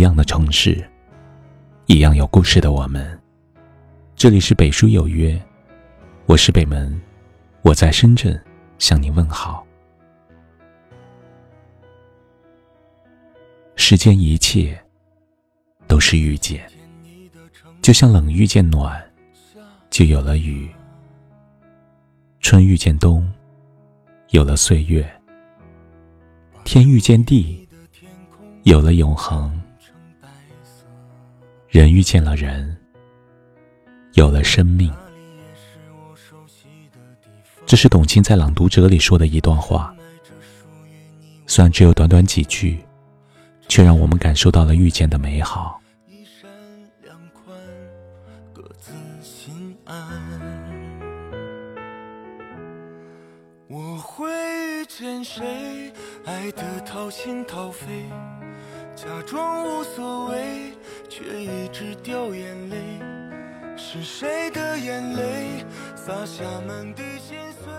一样的城市，一样有故事的我们。这里是北书有约，我是北门，我在深圳向你问好。世间一切都是遇见，就像冷遇见暖，就有了雨；春遇见冬，有了岁月；天遇见地，有了永恒。人遇见了人，有了生命。这是董卿在《朗读者》里说的一段话，虽然只有短短几句，却让我们感受到了遇见的美好。我会遇见谁，爱得掏心掏肺，假装无所谓。却一直掉眼泪，是谁的眼泪洒下满地心碎？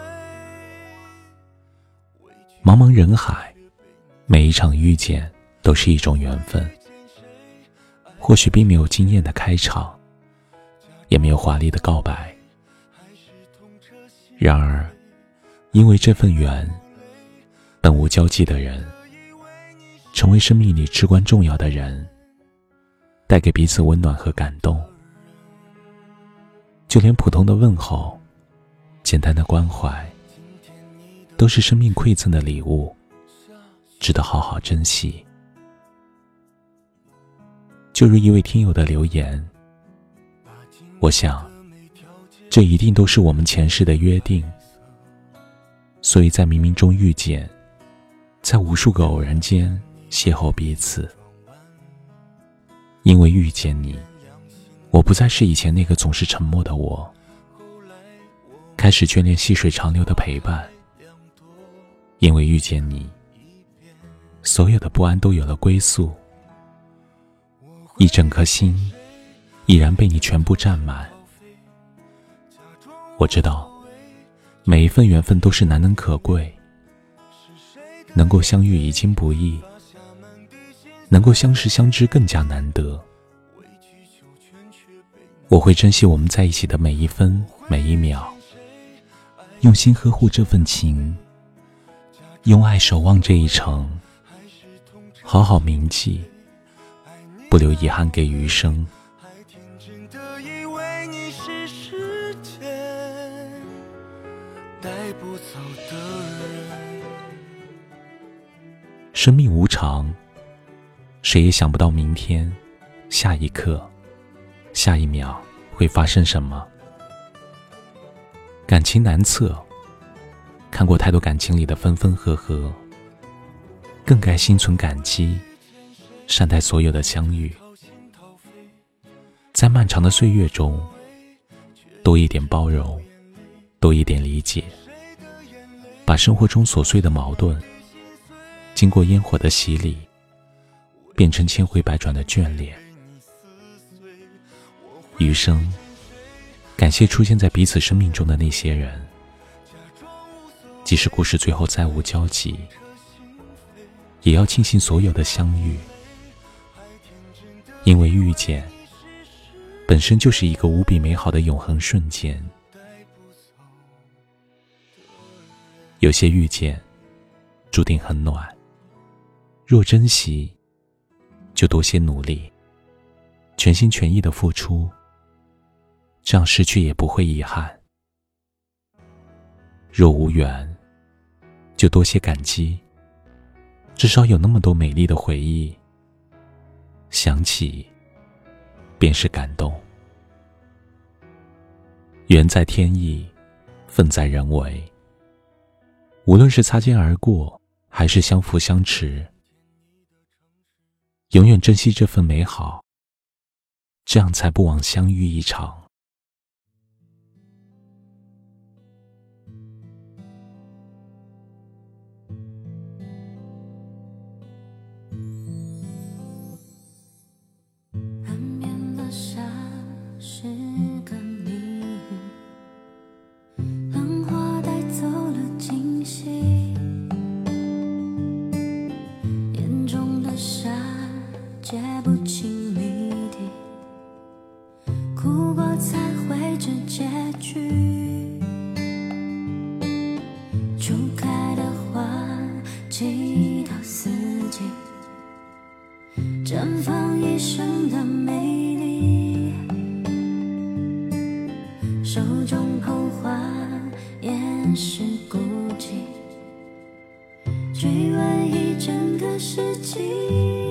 茫茫人海，每一场遇见都是一种缘分。或许并没有惊艳的开场，也没有华丽的告白，然而，因为这份缘，本无交集的人，成为生命里至关重要的人。带给彼此温暖和感动，就连普通的问候、简单的关怀，都是生命馈赠的礼物，值得好好珍惜。就如一位听友的留言，我想，这一定都是我们前世的约定，所以在冥冥中遇见，在无数个偶然间邂逅彼此。因为遇见你，我不再是以前那个总是沉默的我，开始眷恋细水长流的陪伴。因为遇见你，所有的不安都有了归宿，一整颗心已然被你全部占满。我知道，每一份缘分都是难能可贵，能够相遇已经不易。能够相识相知更加难得，我会珍惜我们在一起的每一分每一秒，用心呵护这份情，用爱守望这一程，好好铭记，不留遗憾给余生。生命无常。谁也想不到明天、下一刻、下一秒会发生什么。感情难测，看过太多感情里的分分合合，更该心存感激，善待所有的相遇。在漫长的岁月中，多一点包容，多一点理解，把生活中琐碎的矛盾，经过烟火的洗礼。变成千回百转的眷恋。余生，感谢出现在彼此生命中的那些人，即使故事最后再无交集，也要庆幸所有的相遇，因为遇见本身就是一个无比美好的永恒瞬间。有些遇见，注定很暖，若珍惜。就多些努力，全心全意的付出，这样失去也不会遗憾。若无缘，就多些感激，至少有那么多美丽的回忆。想起，便是感动。缘在天意，份在人为。无论是擦肩而过，还是相扶相持。永远珍惜这份美好，这样才不枉相遇一场。才会这结局。初开的花，寄到四季，绽放一生的美丽。手中捧花，掩饰孤寂，追问一整个世纪。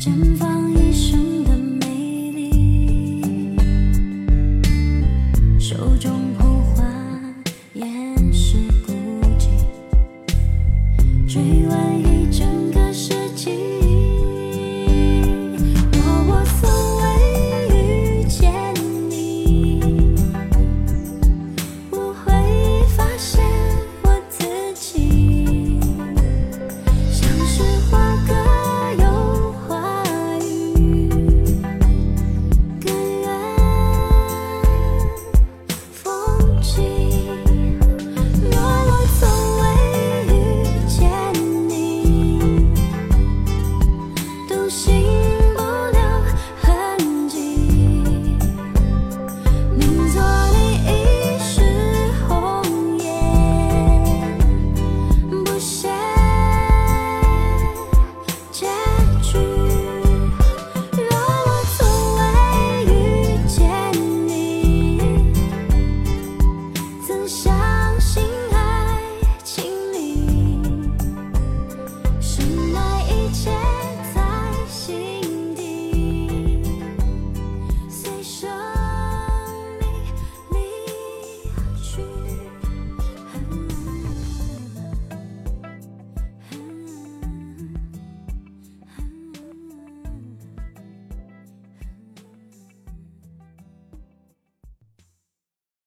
绽放一生